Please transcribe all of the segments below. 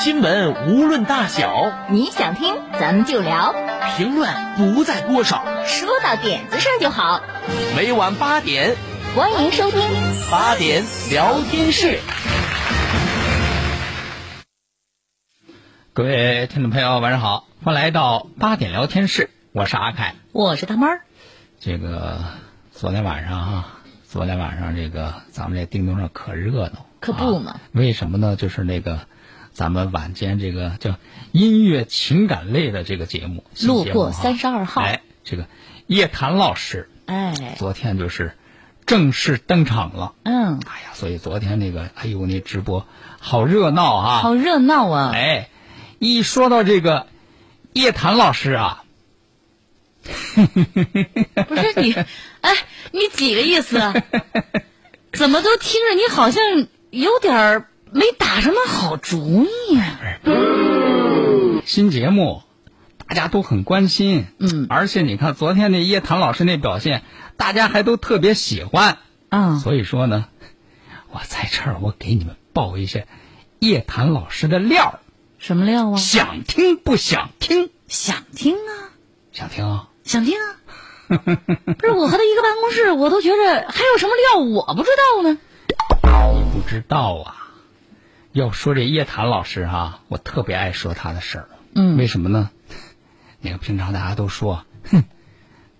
新闻无论大小，你想听咱们就聊，评论不在多少，说到点子上就好。每晚八点，欢迎收听八点聊天室。各位听众朋友，晚上好，欢迎来到八点聊天室，我是阿凯。我是大猫儿。这个昨天晚上啊，昨天晚上这个咱们这叮咚上可热闹，可不嘛啊为什么呢？就是那个咱们晚间这个叫音乐情感类的这个节目，新路过节目哈32号哎，这个叶檀老师哎，昨天就是正式登场了。嗯，哎呀，所以昨天那个，哎呦，那直播好热闹啊！好热闹啊！哎，一说到这个叶檀老师啊，不是你，哎，你几个意思啊？怎么都听着你好像有点儿没打什么好主意呀、新节目大家都很关心，嗯而且你看昨天那叶檀老师那表现，大家还都特别喜欢，啊？所以说呢，我在这儿我给你们报一下叶檀老师的料，什么料啊？想听不想听？想听啊，想听啊？想听啊！不是我和他一个办公室，我都觉着还有什么料我不知道呢。你不知道啊？要说这叶檀老师啊，我特别爱说他的事儿。嗯为什么呢？你看平常大家都说，哼，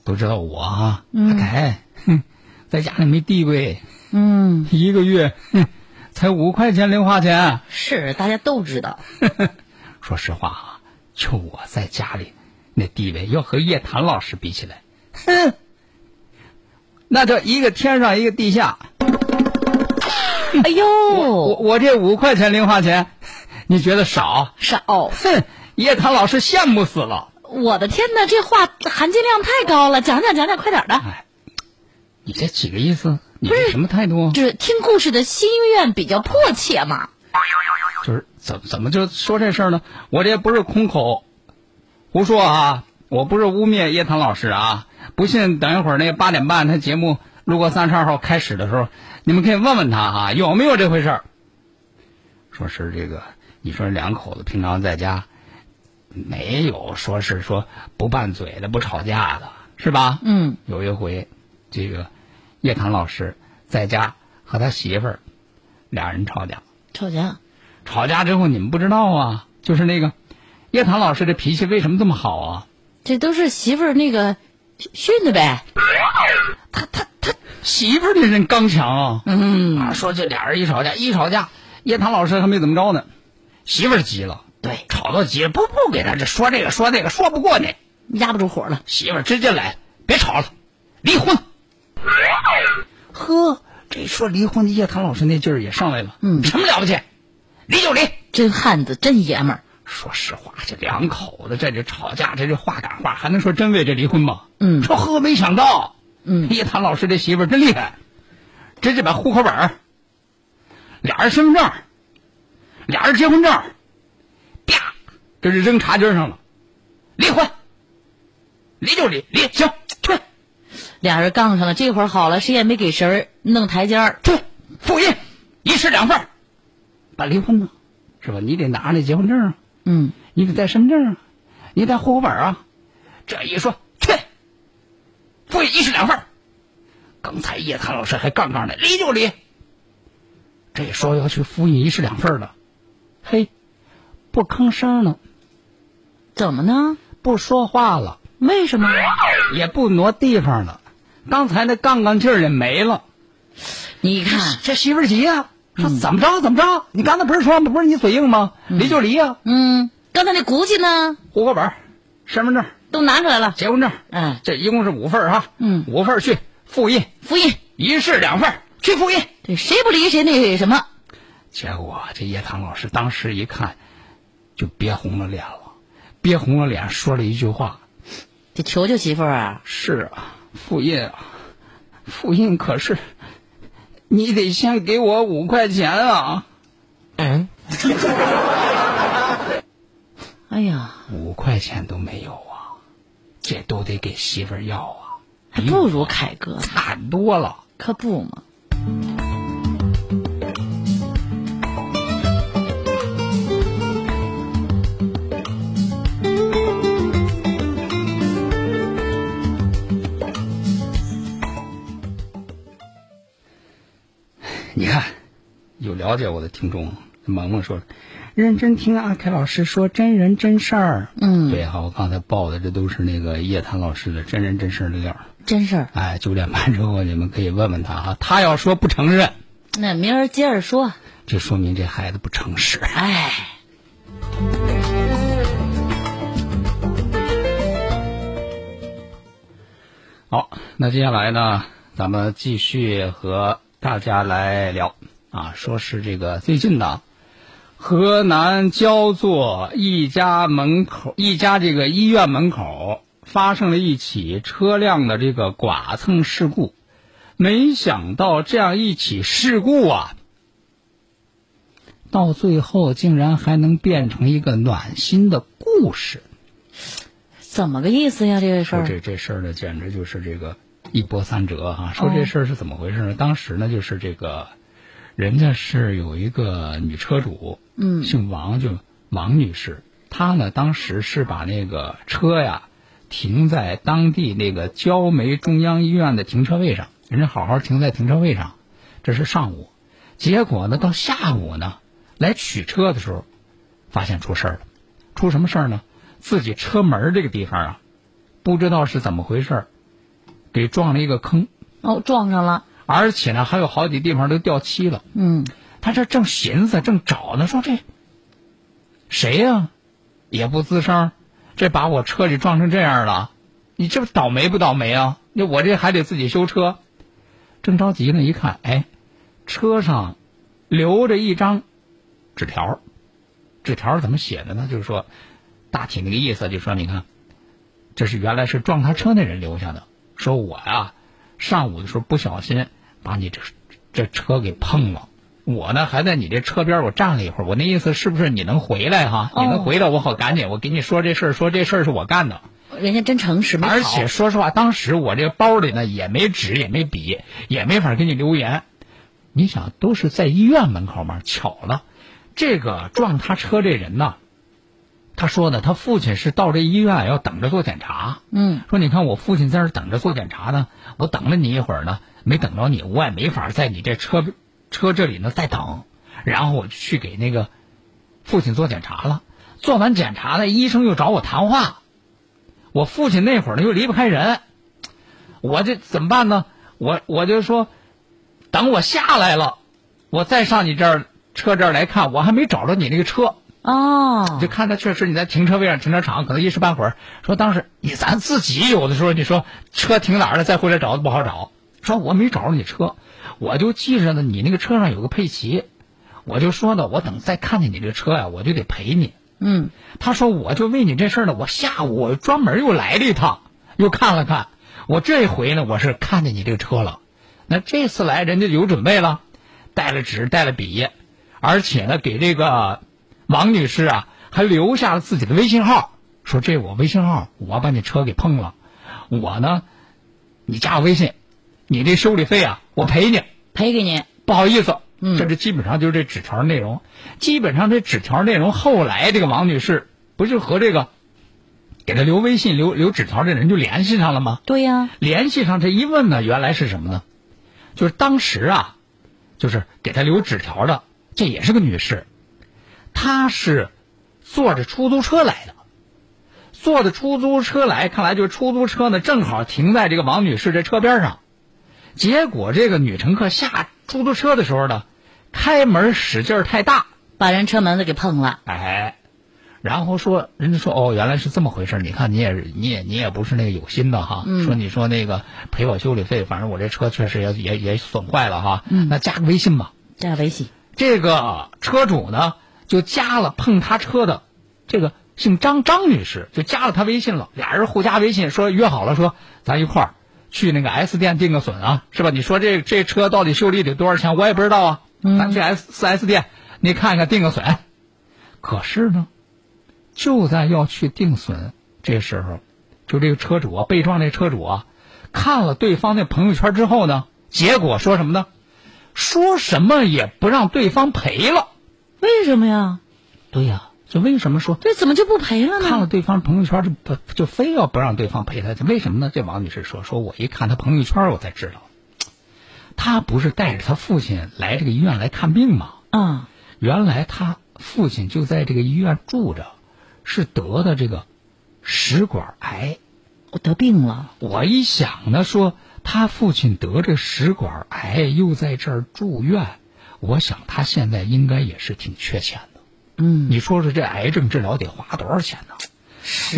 都知道我啊，阿凯，哼，在家里没地位，嗯，一个月，哼，才五块钱零花钱。是大家都知道。说实话啊，就我在家里那地位，要和叶檀老师比起来，哼，那叫一个天上一个地下。哎呦，我我这五块钱零花钱，你觉得少？少！哼，叶檀老师羡慕死了。我的天哪，这话含金量太高了，讲讲讲讲，快点的。你这几个意思？你这什么态度？就是听故事的心愿比较迫切嘛。就是怎怎么就说这事儿呢？我这不是空口胡说啊，我不是污蔑叶檀老师啊。不信，等一会儿那八点半他节目路过三十二号开始的时候，你们可以问问他啊，有没有这回事儿？说是这个，你说两口子平常在家没有说是说不拌嘴的、不吵架的，是吧？嗯，有一回，这个叶檀老师在家和他媳妇儿俩人吵架，吵架。吵架之后你们不知道啊，就是那个叶檀老师这脾气为什么这么好啊？这都是媳妇儿那个训的呗。他他他媳妇儿这人刚强啊，嗯，啊，说这俩人一吵架一吵架，叶檀老师还没怎么着呢，媳妇儿急了，对，吵到急了，不不给他这说这个说那个说不过你，压不住火了。媳妇儿直接来，别吵了，离婚。呵，这说离婚的叶檀老师那劲儿也上来了，嗯什么了不起，离就离。真汉子，真爷们儿。说实话，这两口子在这吵架，这这话赶话，还能说真为这离婚吗？嗯说呵，没想到，嗯 叶檀老师这媳妇儿真厉害，直接把户口本儿、俩人身份证、俩人结婚证，啪，这是扔茶几上了，离婚，离就离，离行去俩人杠上了，这会儿好了，谁也没给谁儿弄台阶儿。去复印，一式两份儿，办离婚呢，是吧？你得拿那结婚证啊。嗯，你得带身份证啊，你带户口本啊。这一说，去，复印一式两份儿刚才叶檀老师还杠杠的，离就离。这说要去复印一式两份儿了，嘿，不吭声了，怎么呢？不说话了，为什么？也不挪地方了。刚才那杠杠劲儿也没了。你看，这媳妇儿急呀、说怎么着怎么着？你刚才不是说不是你嘴硬吗？离就离呀、嗯，刚才那骨气呢，户口本、身份证、都拿出来了。结婚证，哎，这一共是五份儿哈。嗯五份儿去复印，复印，一式两份去复印。对谁不离谁那什么？结果这叶棠老师当时一看，就憋红了脸了，憋红了脸说了一句话：“得求求媳妇儿啊！是啊，复印啊，复印可是你得先给我五块钱啊！嗯，哎呀，五块钱都没有啊，这都得给媳妇儿要啊，还不如凯哥，惨多了。可不嘛。你看，有了解我的听众，萌萌说，认真听阿凯老师说真人真事儿。嗯，对哈，我刚才报的这都是那个叶檀老师的真人真事儿的料儿。真事儿。哎，九点半之后你们可以问问他啊，他要说不承认，那明儿接着说。这说明这孩子不诚实。哎，好，那接下来呢，咱们继续和大家来聊啊，说是这个最近呢，河南焦作一家门口一家这个医院门口发生了一起车辆的这个剐蹭事故，没想到这样一起事故啊，到最后竟然还能变成一个暖心的故事。怎么个意思呀？这个事儿。这这事儿呢，简直就是这个一波三折哈、说这事儿是怎么回事呢？当时呢，就是这个，人家是有一个女车主，嗯姓王，就王女士，她呢当时是把那个车呀停在当地那个焦煤中央医院的停车位上，人家好好停在停车位上，这是上午，结果呢到下午呢来取车的时候，发现出事儿了，出什么事儿呢？自己车门这个地方啊，不知道是怎么回事儿，给撞了一个坑，哦，撞上了。而且呢还有好几地方都掉漆了。嗯，他这正寻思正找呢，说这谁呀、也不吱声，这把我车给撞成这样了，你这不倒霉不倒霉啊？那我这还得自己修车，正着急呢，一看，哎，车上留着一张纸条，纸条怎么写的呢？就是说，大体那个意思，就说你看，这是原来是撞他车那人留下的，说我呀、上午的时候不小心把你这这车给碰了。我呢还在你这车边儿我站了一会儿，我那意思是不是你能回来哈？哦你能回来，我好赶紧，我给你说这事儿，说这事儿是我干的。人家真诚实，而且说实话，当时我这个包里呢也没纸，也没笔，也没法给你留言。你想，都是在医院门口嘛，巧了，这个撞他车这人呢，他说呢，他父亲是到这医院要等着做检查。嗯，说你看我父亲在这儿等着做检查呢，我等了你一会儿呢，没等着你，我也没法在你这车车这里呢在等，然后我就去给那个父亲做检查了。做完检查呢，医生又找我谈话，我父亲那会儿呢又离不开人，我这怎么办呢？我我就说，等我下来了，我再上你这儿车这儿来看，我还没找着你那个车。哦，就看他确实你在停车位上、停车场，可能一时半会儿说当时你咱自己有的时候你说车停哪儿了，再回来找都不好找。说我没找着你车，我就记着呢，你那个车上有个佩奇，我就说呢，我等再看见你这车呀，我就得赔你。嗯，他说我就为你这事儿呢，我下午我专门又来了一趟，又看了看。我这回呢，我是看见你这个车了。那这次来人家有准备了，带了纸，带了笔，而且呢，给这个王女士啊，还留下了自己的微信号，说这我微信号，我把你车给碰了，我呢，你加我微信，你这修理费啊，我赔你。赔给你。不好意思，嗯这是基本上就是这纸条内容。基本上这纸条内容，后来这个王女士不就和这个给她留微信、留留纸条的人就联系上了吗？对呀、联系上这一问呢，原来是什么呢？就是当时啊，就是给她留纸条的，这也是个女士，她是坐着出租车来的。坐着出租车来，看来就是出租车呢，正好停在这个王女士这车边上。结果这个女乘客下出租车的时候呢，开门使劲儿太大，把人车门子给碰了。哎，然后说人家说哦，原来是这么回事儿你看你也你也你也不是那个有心的哈，说你说那个赔我修理费，反正我这车确实也也也损坏了哈，那加个微信吧。加微信。这个车主呢就加了碰他车的这个姓张张女士就加了他微信了，俩人互加微信，说约好了，说咱一块儿去那个 S 店定个损啊，是吧？你说这这车到底修理得多少钱？我也不知道啊，咱去 S 四 S 店，你看看定个损。可是呢，就在要去定损这时候，就这个车主啊，被撞这车主啊，看了对方那朋友圈之后呢，结果说什么呢？说什么也不让对方赔了。为什么呀？对呀、就为什么说这怎么就不赔了呢？看了对方朋友圈就不就非要不让对方赔他？这为什么呢？这王女士说：“说我一看他朋友圈，我才知道，他不是带着他父亲来这个医院来看病吗？啊，原来他父亲就在这个医院住着，是得的这个食管癌。我得病了。我一想呢，说他父亲得这食管癌，又在这儿住院，我想他现在应该也是挺缺钱的。嗯，你说说这癌症治疗得花多少钱呢？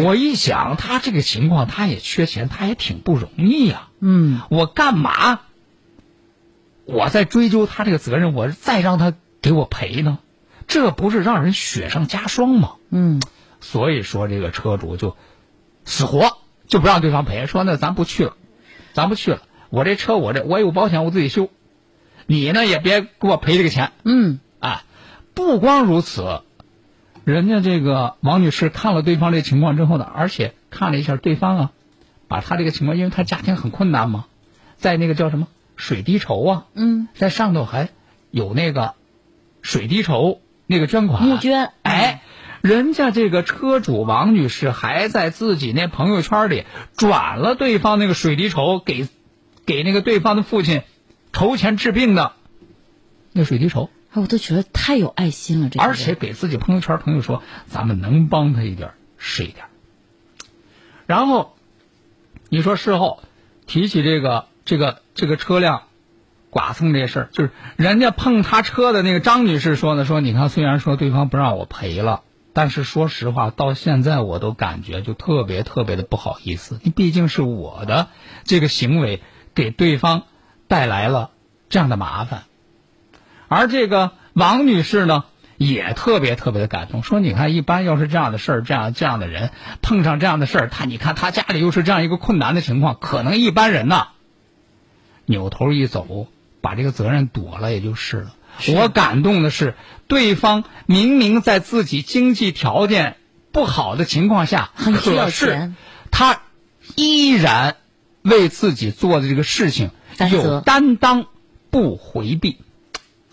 我一想他这个情况，他也缺钱，他也挺不容易呀、嗯，我干嘛？我在追究他这个责任，我再让他给我赔呢？这不是让人雪上加霜吗？嗯，所以说这个车主就死活就不让对方赔，说那咱不去了，咱不去了。我这车我这我有保险，我自己修，你呢也别给我赔这个钱。嗯，啊，不光如此，人家这个王女士看了对方这情况之后呢，而且看了一下对方啊，把他这个情况，因为他家庭很困难嘛，在那个叫什么水滴筹啊，嗯，在上头还有那个水滴筹那个捐款。募捐。哎。人家这个车主王女士还在自己那朋友圈里转了对方那个水滴筹给，给那个对方的父亲筹钱治病的那水滴筹，哎，我都觉得太有爱心了，这而且给自己朋友圈朋友说，咱们能帮他一点是一点。然后，你说事后提起这个这个这个车辆剐蹭这事儿，就是人家碰他车的那个张女士说呢，说你看，虽然说对方不让我赔了，但是说实话，到现在我都感觉就特别特别的不好意思，你毕竟是我的这个行为给对方带来了这样的麻烦。而这个王女士呢，也特别特别的感动，说：“你看，一般要是这样的事儿，这样这样的人碰上这样的事儿，他你看他家里又是这样一个困难的情况，可能一般人呐，扭头一走，把这个责任躲了也就是了。我感动的是，对方明明在自己经济条件不好的情况下，可是钱他依然为自己做的这个事情有担当，不回避。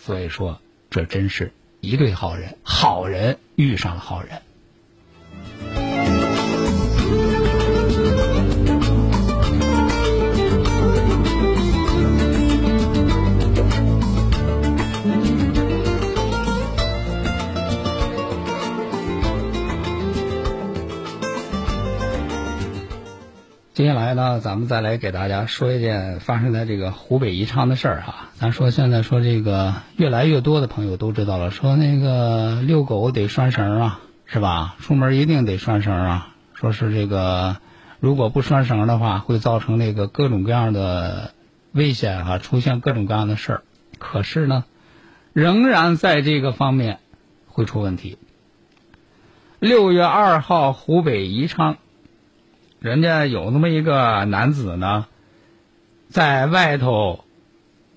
所以说，这真是一对好人，好人遇上了好人。接下来呢，咱们再来给大家说一件发生在这个湖北宜昌的事儿哈。咱说现在说这个越来越多的朋友都知道了，说那个遛狗得拴绳啊，是吧？出门一定得拴绳啊。说是这个如果不拴绳的话，会造成那个各种各样的危险哈、出现各种各样的事儿。可是呢，仍然在这个方面会出问题。六月二号，湖北宜昌。人家有那么一个男子呢，在外头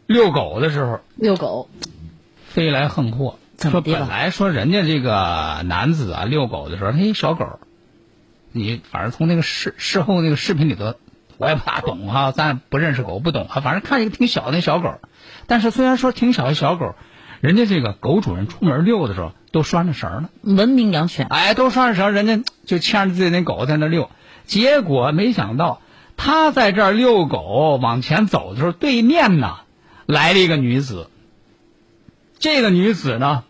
遛狗的时候遛狗，飞来横祸，说本来说人家这个男子啊遛狗的时候，他一小狗，你反正从那个事事后那个视频里头，我也不大懂哈，咱不认识狗不懂啊，反正看一个挺小的那小狗，但是虽然说挺小的小狗，人家这个狗主人出门遛的时候都拴着绳呢。文明养犬，哎，都拴着绳，人家就牵着自己那狗在那遛。结果没想到，他在这儿遛狗往前走的时候，对面呢来了一个女子。这个女子呢，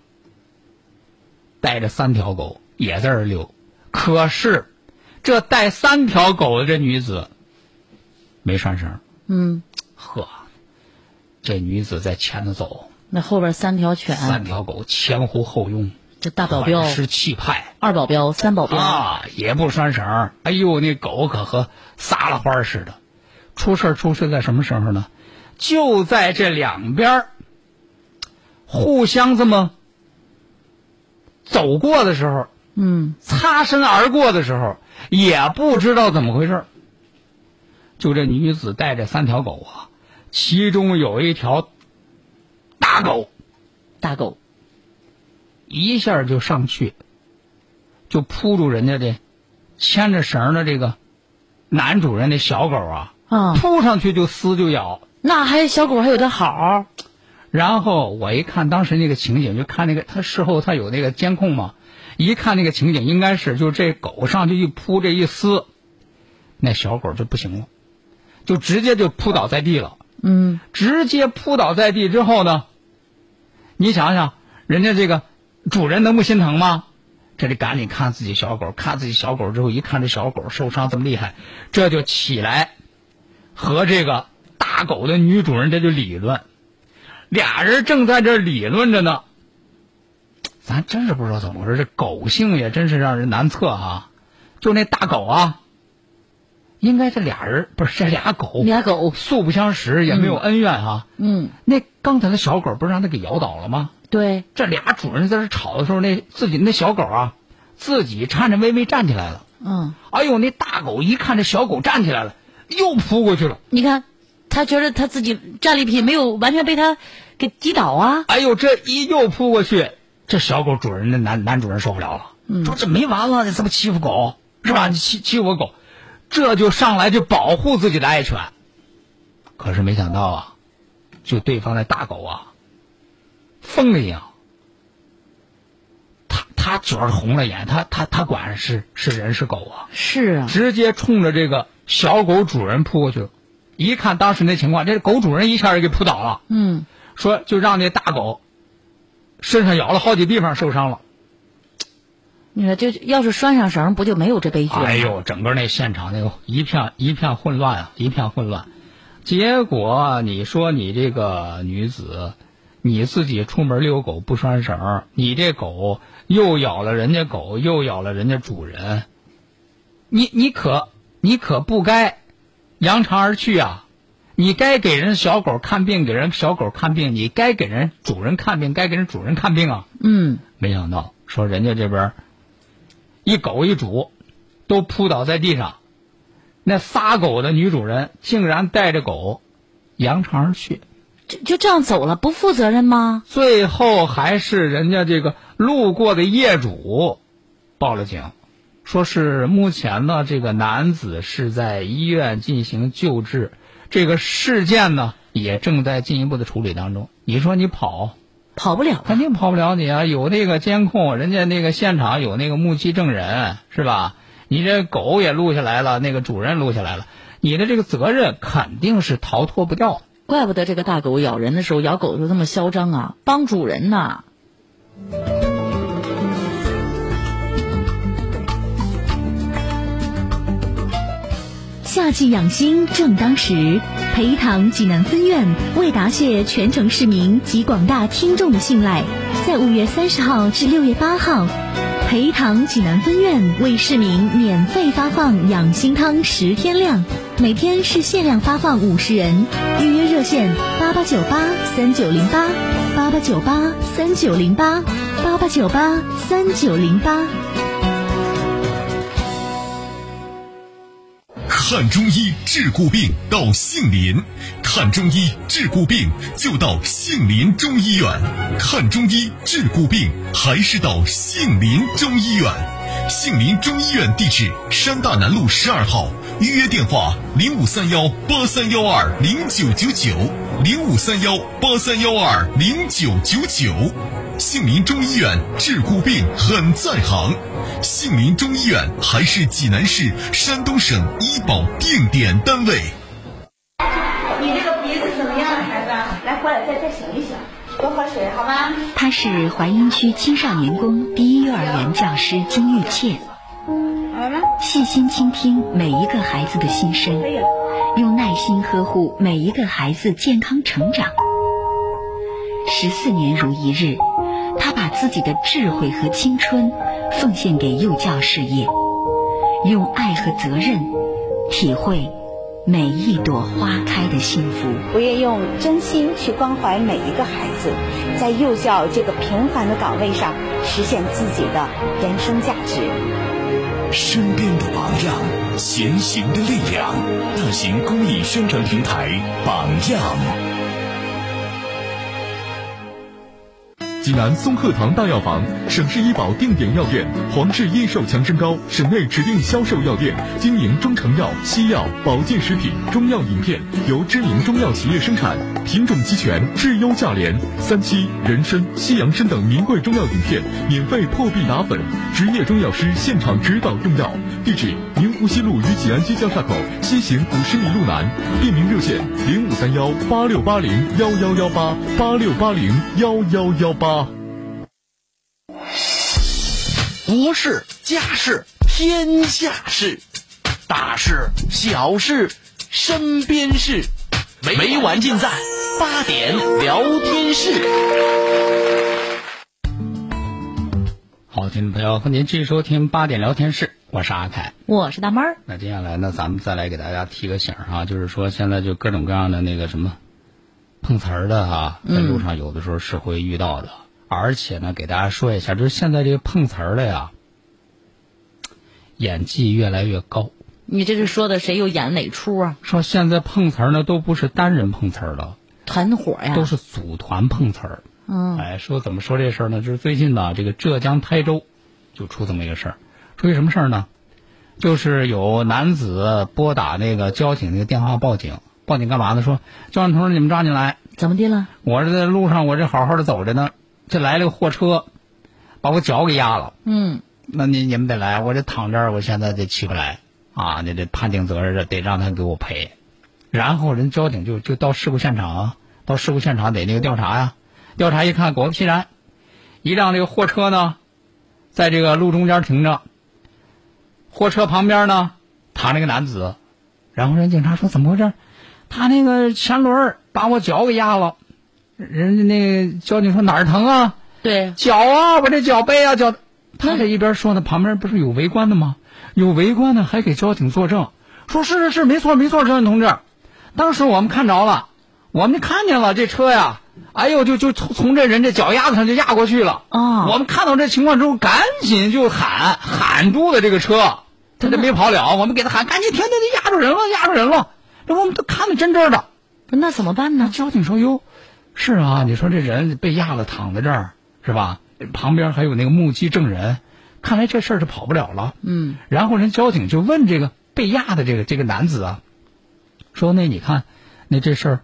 带着三条狗也在这儿遛，可是这带三条狗的这女子没拴绳。嗯，呵，这女子在前头走，那后边三条犬，三条狗前呼后拥，这大保镖、是气派。二保镖、三保镖，啊，也不拴绳儿。哎呦，那狗可和撒了欢儿似的。出事儿出事在什么时候呢？就在这两边儿互相这么走过的时候，嗯，擦身而过的时候，也不知道怎么回事儿就这女子带着三条狗啊，其中有一条大狗，大狗，一下就上去，就扑住人家这牵着绳的这个男主人的小狗啊，啊，扑上去就撕就咬。那还小狗还有点好，然后我一看当时那个情景，就看那个他事后他有那个监控嘛，一看那个情景，应该是就是这狗上去一扑，这一撕，那小狗就不行了，就直接就扑倒在地了。嗯，直接扑倒在地之后呢，你想想，人家这个主人能不心疼吗？这里赶紧看自己小狗，看自己小狗之后，一看这小狗受伤这么厉害，这就起来和这个大狗的女主人这就理论，俩人正在这理论着呢。咱真是不知道怎么回事，这狗性也真是让人难测啊！就那大狗啊，应该这俩人不是这俩狗，俩狗，素不相识，也没有恩怨啊。嗯，那刚才的小狗不是让他给咬倒了吗？对，这俩主人在这吵的时候，那自己那小狗啊，自己颤颤巍巍站起来了。嗯，哎呦，那大狗一看这小狗站起来了，又扑过去了。你看，他觉得他自己战利品没有完全被他给击倒啊，哎呦，这一又扑过去，这小狗主人的男男主人受不了了，说这没完了，你这么欺负狗是吧？你欺欺负我狗，这就上来就保护自己的爱犬。可是没想到啊，就对方那大狗啊，疯了一样，他他主要是红了眼，他他他管是是人是狗啊，是啊，直接冲着这个小狗主人扑过去了。一看当时那情况，这狗主人一下就给扑倒了。嗯，说就让那大狗身上咬了好几地方受伤了。你说这要是拴上绳，不就没有这悲剧了？哎，呦，整个那现场那个一片一片混乱啊，一片混乱。结果你说你这个女子，你自己出门遛狗不拴绳，你这狗又咬了人家狗，又咬了人家主人，你你可你可不该扬长而去啊！你该给人小狗看病，给人小狗看病；你该给人主人看病，该给人主人看病啊！嗯，没想到说人家这边一狗一主都扑倒在地上，那仨狗的女主人竟然带着狗扬长而去，就就这样走了，不负责任吗？最后还是人家这个路过的业主报了警，说是目前呢这个男子是在医院进行救治，这个事件呢也正在进一步的处理当中。你说你跑？跑不了肯定跑不了你啊！有那个监控，人家那个现场有那个目击证人，是吧？你这狗也录下来了，那个主人录下来了，你的这个责任肯定是逃脱不掉。怪不得这个大狗咬人的时候咬狗的时候这么嚣张啊，帮主人呐。夏季养心正当时，培堂济南分院为答谢全城市民及广大听众的信赖，在五月三十号至六月八号，培堂济南分院为市民免费发放养心汤十天量，每天是限量发放五十人，预约热线八八九八三九零八八八九八三九零八八八九八三九零八。看中医治骨病到杏林，看中医治骨病就到杏林中医院。看中医治骨病还是到杏林中医院。杏林中医院地址：山大南路十二号，预约电话：零五三幺八三幺二零九九九零五三幺八三幺二零九九九。杏林中医院治骨病很在行，杏林中医院还是济南市、山东省医保定点单位。你这个鼻子怎么样，孩子？来，过来再再醒一醒，多喝水，好吗？她是淮阴区青少年宫第一幼儿园教师金玉倩，好了吗？细心倾听每一个孩子的心声。用耐心呵护每一个孩子健康成长。十四年如一日，她把自己的智慧和青春奉献给幼教事业，用爱和责任体会每一朵花开的幸福。我愿用真心去关怀每一个孩子，在幼教这个平凡的岗位上实现自己的人生价值。身边的榜样，前行的力量。大型公益宣传平台榜样。济南松鹤堂大药房，省市医保定点药店，黄氏益寿强身膏，省内指定销售药店，经营中成药、西药、保健食品、中药饮片，由知名中药企业生产，品种齐全，质优价廉。三七、人参、西洋参等名贵中药饮片，免费破壁打粉，执业中药师现场指导用药。地址：宁湖西路与济安街交叉口西行五十米路南。便民热线：零五三幺八六八零幺幺幺八八六八零幺幺幺八。国事、家事、天下事，大事、小事、身边事，每晚尽在八点聊天室。好，听众朋友，欢迎继续收听八点聊天室，我是阿凯。我是大妹儿。那接下来呢，咱们再来给大家提个醒儿哈，就是说现在就各种各样的那个什么碰瓷儿的哈，在路上有的时候是会遇到的。而且呢，给大家说一下，就是现在这个碰瓷儿的呀，演技越来越高。你这是说的谁又演哪出啊？说现在碰瓷儿呢，都不是单人碰瓷儿了，团伙呀，都是组团碰瓷儿。嗯，哎，说怎么说这事儿呢？就是最近呢，这个浙江台州就出这么一个事儿，出一什么事儿呢？就是有男子拨打那个交警那个电话报警，报警干嘛呢？说交警同志，你们抓紧来！怎么的了？我这在路上，我这好好的走着呢，这来了个货车，把我脚给压了。嗯，那你你们得来，我这躺这儿，我现在得起不来啊！你这判定责任得让他给我赔。然后人交警就就到事故现场啊，到事故现场得那个调查呀。调查一看，果不其然，一辆这个货车呢，在这个路中间停着。货车旁边呢，躺着个男子。然后人警察说：“怎么回事？他那个前轮把我脚给压了。”人家那交警说：“哪儿疼啊？”对，脚啊，我这脚背啊，脚。他这一边说呢，旁边不是有围观的吗？有围观的还给交警作证，说是是是，没错没错，交警同志，当时我们看着了，我们看见了这车呀，哎呦，就就从从这人这脚丫子上就压过去了。啊我们看到这情况之后，赶紧就喊喊住了这个车，他这没跑了，我们给他喊，赶紧停停停，压住人了，压住人了。这我们都看得真真的。那怎么办呢？交警说：“哟，是啊，你说这人被压了，躺在这儿是吧？旁边还有那个目击证人，看来这事儿是跑不了了。嗯，然后人交警就问这个被压的这个这个男子啊，说：那你看，那这事儿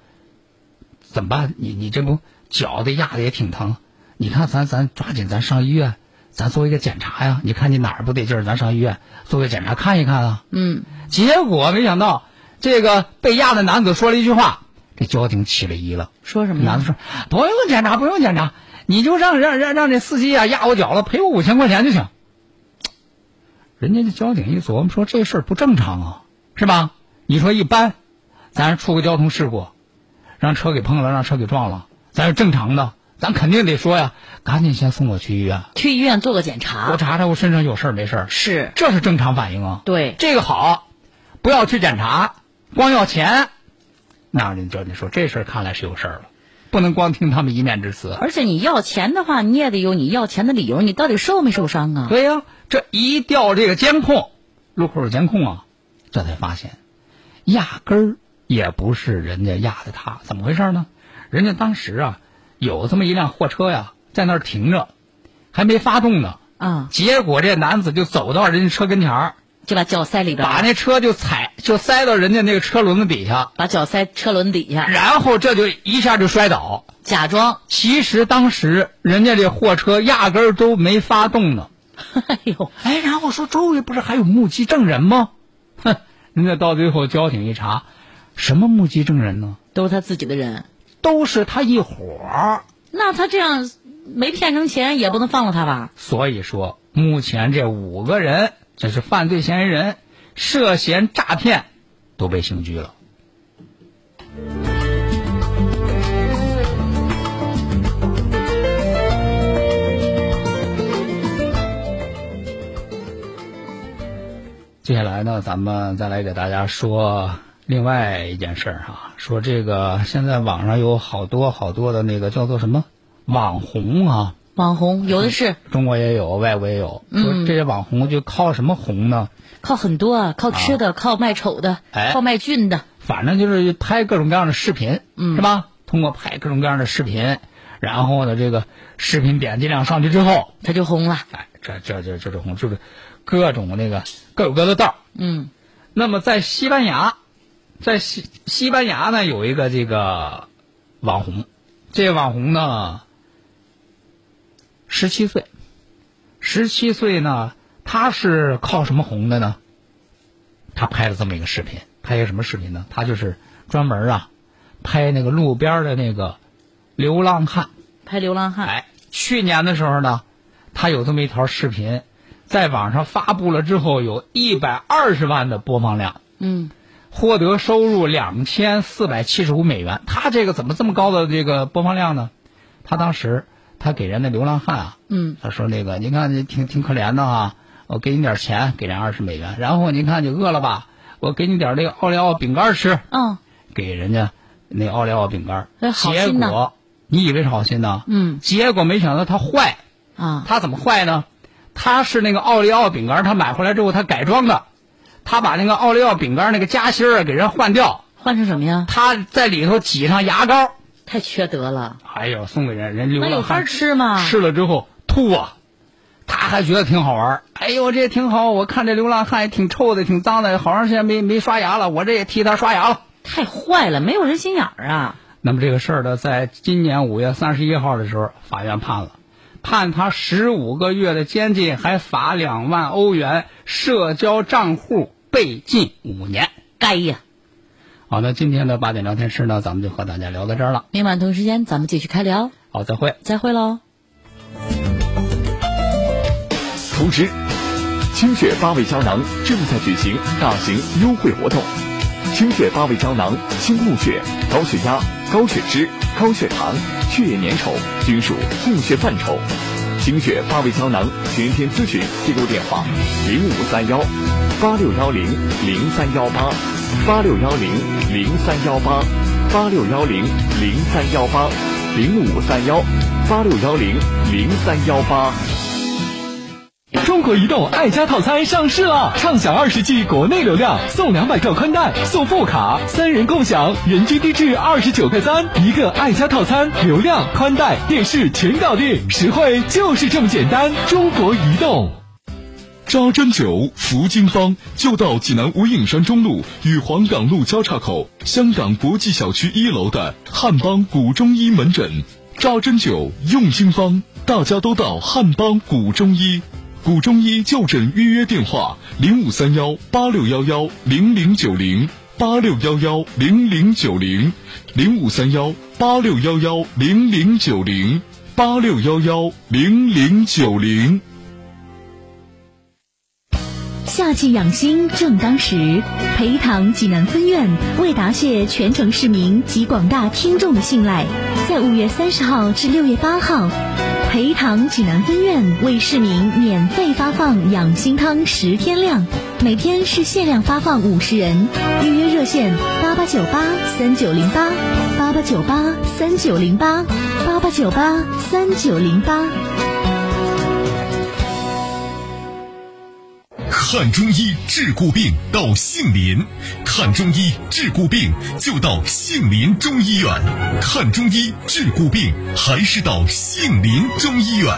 怎么办？你你这不脚的压的也挺疼，你看咱咱抓紧咱上医院，咱做一个检查呀。你看你哪儿不得劲儿，咱上医院做个检查看一看啊。嗯，结果没想到，这个被压的男子说了一句话，这交警起了疑了。说什么？男的说：“不用检查，不用检查，你就让让让让这司机啊压我脚了，赔我五千块钱就行。”人家这交警一琢磨说：“这事儿不正常啊，是吧？你说一般，咱出个交通事故，让车给碰了，让车给撞了，咱是正常的，咱肯定得说呀，赶紧先送我去医院，去医院做个检查。我查查我身上有事儿没事儿，是这是正常反应啊。对，这个好，不要去检查，光要钱，那人就你说这事儿看来是有事儿了，不能光听他们一面之词。而且你要钱的话，你也得有你要钱的理由，你到底受没受伤啊？对呀、这一调这个监控，路口有监控啊，这才发现，压根儿也不是人家压的他，怎么回事呢？人家当时啊，有这么一辆货车呀，在那儿停着，还没发动呢。啊，结果这男子就走到人家车跟前儿，就把脚塞里边，把那车就踩，就塞到人家那个车轮子底下，把脚塞车轮底下，然后这就一下就摔倒。假装。其实当时人家这货车压根儿都没发动呢。哎呦，哎，然后说周围不是还有目击证人吗？哼，人家到最后交警一查，什么目击证人呢？都是他自己的人，都是他一伙儿。那他这样没骗成钱，也不能放了他吧？所以说，目前这五个人，这是犯罪嫌疑人，涉嫌诈骗，都被刑拘了。接下来呢，咱们再来给大家说另外一件事儿哈，说这个现在网上有好多好多的那个叫做什么网红啊，网红 有的是中国也有，外国也有。说这些网红就靠什么红呢？靠很多啊，靠吃的，靠卖丑的，哎靠卖俊的。反正就是拍各种各样的视频，嗯是吧？通过拍各种各样的视频，然后呢，这个视频点击量上去之后，他就红了。哎，这这这这种红就是各种那个各有各的道。嗯那么在西班牙，在西西班牙呢有一个这个网红，这个网红呢十七岁，十七岁呢他是靠什么红的呢？他拍了这么一个视频，拍一个什么视频呢？他就是专门啊拍那个路边的那个流浪汉。拍流浪汉。哎，去年的时候呢，他有这么一条视频，在网上发布了之后，有一百二十万的播放量，嗯获得收入两千四百七十五美元。他这个怎么这么高的这个播放量呢？他当时他给人那流浪汉啊，嗯他说那个您看你挺挺可怜的啊，我给你点钱，给人二十美元，然后您看你饿了吧，我给你点那个奥利奥饼干吃，嗯给人家那奥利奥饼干，结果你以为是好心呢？嗯结果没想到他坏。啊，他怎么坏呢？他是那个奥利奥饼干，他买回来之后他改装的，他把那个奥利奥饼干那个夹心儿啊给人换掉，换成什么呀？他在里头挤上牙膏，太缺德了。哎呦，送给人，人流那有法浪汉吃吗？吃了之后吐啊，他还觉得挺好玩儿。哎呦，这也挺好，我看这流浪汉也挺臭的，挺脏的，好长时间没没刷牙了，我这也替他刷牙了。太坏了，没有人心眼儿啊！那么这个事儿呢，在今年五月三十一号的时候，法院判了，判他十五个月的监禁，还罚两万欧元，社交账户被禁五年。该呀！好，那今天的八点聊天室呢，咱们就和大家聊到这儿了。明晚同时间咱们继续开聊，好，再会。再会喽。同时：清血八味胶囊正在举行大型优惠活动。清血八味胶囊清供血、高血压、高血脂、高血糖、血液粘稠均属供血范畴。清血八味胶囊全天咨询订购电话：零五三幺八六幺零零三幺八八六幺零零三幺八八六幺零零三幺八零五三幺八六幺零零三幺八。中国移动爱家套餐上市了，畅享二十 G 国内流量，送两百兆宽带，送副卡，三人共享，人均低至二十九块三，一个爱家套餐，流量、宽带、电视全搞定，实惠就是这么简单。中国移动。扎针灸服经方就到济南无影山中路与黄岗路交叉口香港国际小区一楼的汉邦古中医门诊。扎针灸用经方，大家都到汉邦古中医。古中医就诊预约电话：零五三幺八六幺幺零零九零八六幺幺零零九零零五三幺八六幺幺零零九零八六幺幺零零九零。夏季养心正当时，培堂济南分院为答谢全城市民及广大听众的信赖，在五月三十号至六月八号，培堂济南分院为市民免费发放养心汤十天量，每天是限量发放五十人，预约热线八八九八三九零八八八九八三九零八八八九八三九零八。看中医治骨病到杏林，看中医治骨病就到杏林中医院。看中医治骨病还是到杏林中医院。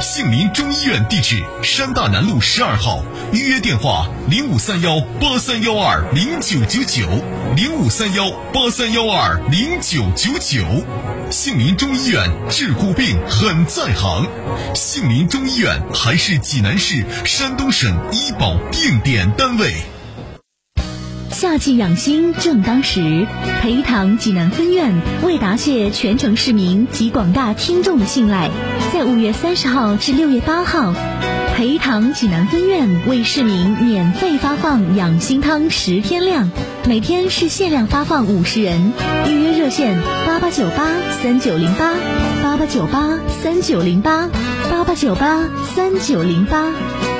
杏林中医院地址：山大南路十二号，预约电话：零五三幺八三幺二零九九九零五三幺八三幺二零九九九。杏林中医院治骨病很在行，杏林中医院还是济南市、山东省医保定点单位。夏季养心正当时，培堂济南分院为答谢全城市民及广大听众的信赖，在五月三十号至六月八号，培堂济南分院为市民免费发放养心汤十天量，每天是限量发放五十人，预约热线八八九八三九零八八八九八三九零八八八九八三九零八。